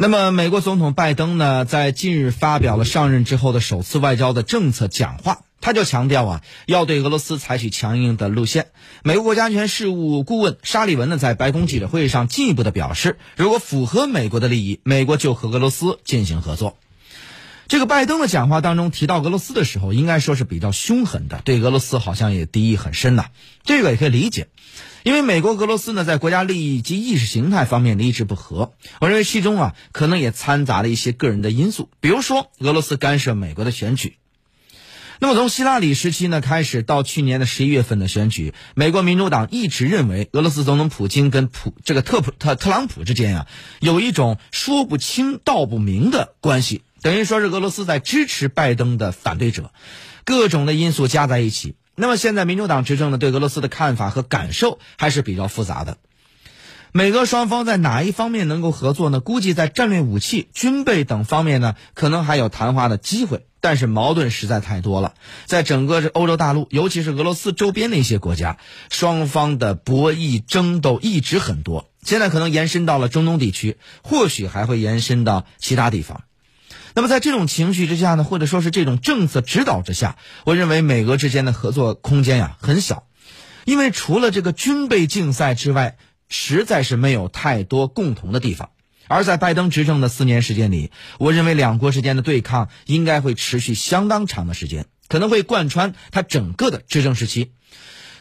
那么，美国总统拜登呢，在近日发表了上任之后的首次外交的政策讲话，他就强调啊，要对俄罗斯采取强硬的路线。美国国家安全事务顾问沙利文呢，在白宫记者会上进一步的表示，如果符合美国的利益，美国就和俄罗斯进行合作。这个拜登的讲话当中提到俄罗斯的时候，应该说是比较凶狠的，对俄罗斯好像也敌意很深呐。这个也可以理解。因为美国、俄罗斯呢，在国家利益及意识形态方面的一直不合，我认为其中啊，可能也掺杂了一些个人的因素，比如说俄罗斯干涉美国的选举。那么从希拉里时期呢开始，到去年的十一月份的选举，美国民主党一直认为俄罗斯总统普京跟普这个特普特特朗普之间啊，有一种说不清道不明的关系，等于说是俄罗斯在支持拜登的反对者，各种的因素加在一起。那么现在民主党执政呢，对俄罗斯的看法和感受还是比较复杂的。美俄双方在哪一方面能够合作呢？估计在战略武器、军备等方面呢，可能还有谈话的机会。但是矛盾实在太多了，在整个这欧洲大陆，尤其是俄罗斯周边的一些国家，双方的博弈争斗一直很多。现在可能延伸到了中东地区，或许还会延伸到其他地方。那么在这种情绪之下呢，或者说是这种政策指导之下，我认为美俄之间的合作空间呀很小，因为除了这个军备竞赛之外，实在是没有太多共同的地方。而在拜登执政的四年时间里，我认为两国之间的对抗应该会持续相当长的时间，可能会贯穿他整个的执政时期。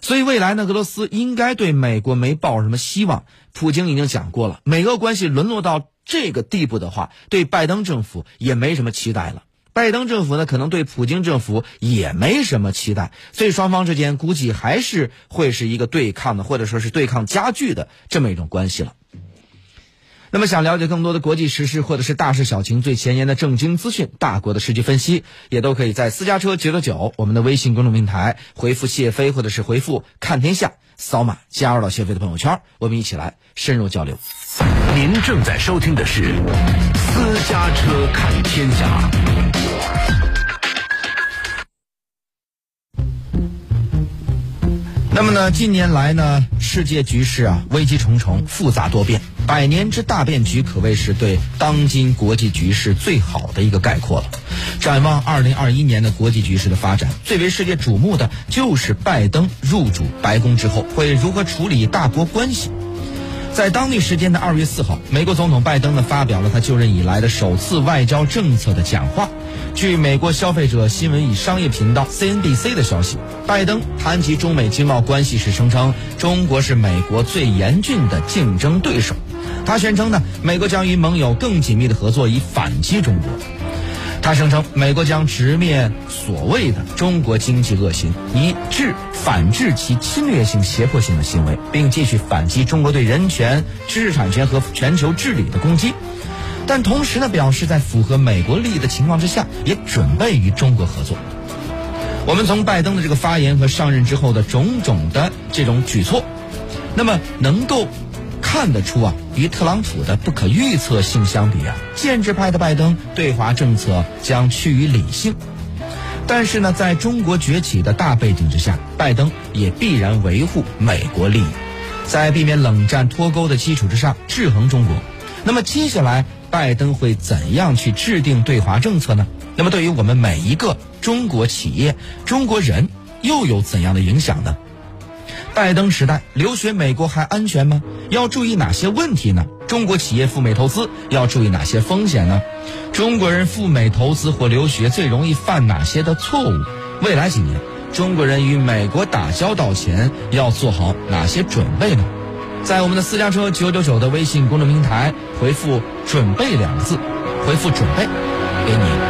所以未来呢，俄罗斯应该对美国没抱什么希望。普京已经讲过了，美俄关系沦落到。这个地步的话，对拜登政府也没什么期待了。拜登政府呢，可能对普京政府也没什么期待，所以双方之间估计还是会是一个对抗的，或者说是对抗加剧的这么一种关系了。那么，想了解更多的国际时事或者是大事小情最前沿的正经资讯、大国的实际分析，也都可以在私家车九九九我们的微信公众平台回复谢飞，或者是回复看天下，扫码加入到谢飞的朋友圈，我们一起来深入交流。您正在收听的是《私家车看天下》。那么呢，近年来呢，世界局势啊，危机重重，复杂多变，百年之大变局可谓是对当今国际局势最好的一个概括了。展望二零二一年的国际局势的发展，最为世界瞩目的就是拜登入主白宫之后会如何处理大国关系。在当地时间的二月四号，美国总统拜登呢发表了他就任以来的首次外交政策的讲话。据美国消费者新闻与商业频道 CNBC 的消息，拜登谈及中美经贸关系时声称，中国是美国最严峻的竞争对手。他宣称呢，美国将与盟友更紧密的合作，以反击中国。他声称，美国将直面所谓的中国经济恶行，以制反制其侵略性、胁迫性的行为，并继续反击中国对人权、知识产权和全球治理的攻击。但同时呢，表示在符合美国利益的情况之下，也准备与中国合作。我们从拜登的这个发言和上任之后的种种的这种举措，那么能够。看得出啊，与特朗普的不可预测性相比啊，建制派的拜登对华政策将趋于理性。但是呢，在中国崛起的大背景之下，拜登也必然维护美国利益，在避免冷战脱钩的基础之上制衡中国。那么接下来，拜登会怎样去制定对华政策呢？那么对于我们每一个中国企业、中国人，又有怎样的影响呢？拜登时代留学美国还安全吗？要注意哪些问题呢？中国企业赴美投资要注意哪些风险呢？中国人赴美投资或留学最容易犯哪些的错误？未来几年，中国人与美国打交道前要做好哪些准备呢？在我们的私家车九九九的微信公众平台回复“准备”两个字，回复“准备”，给你。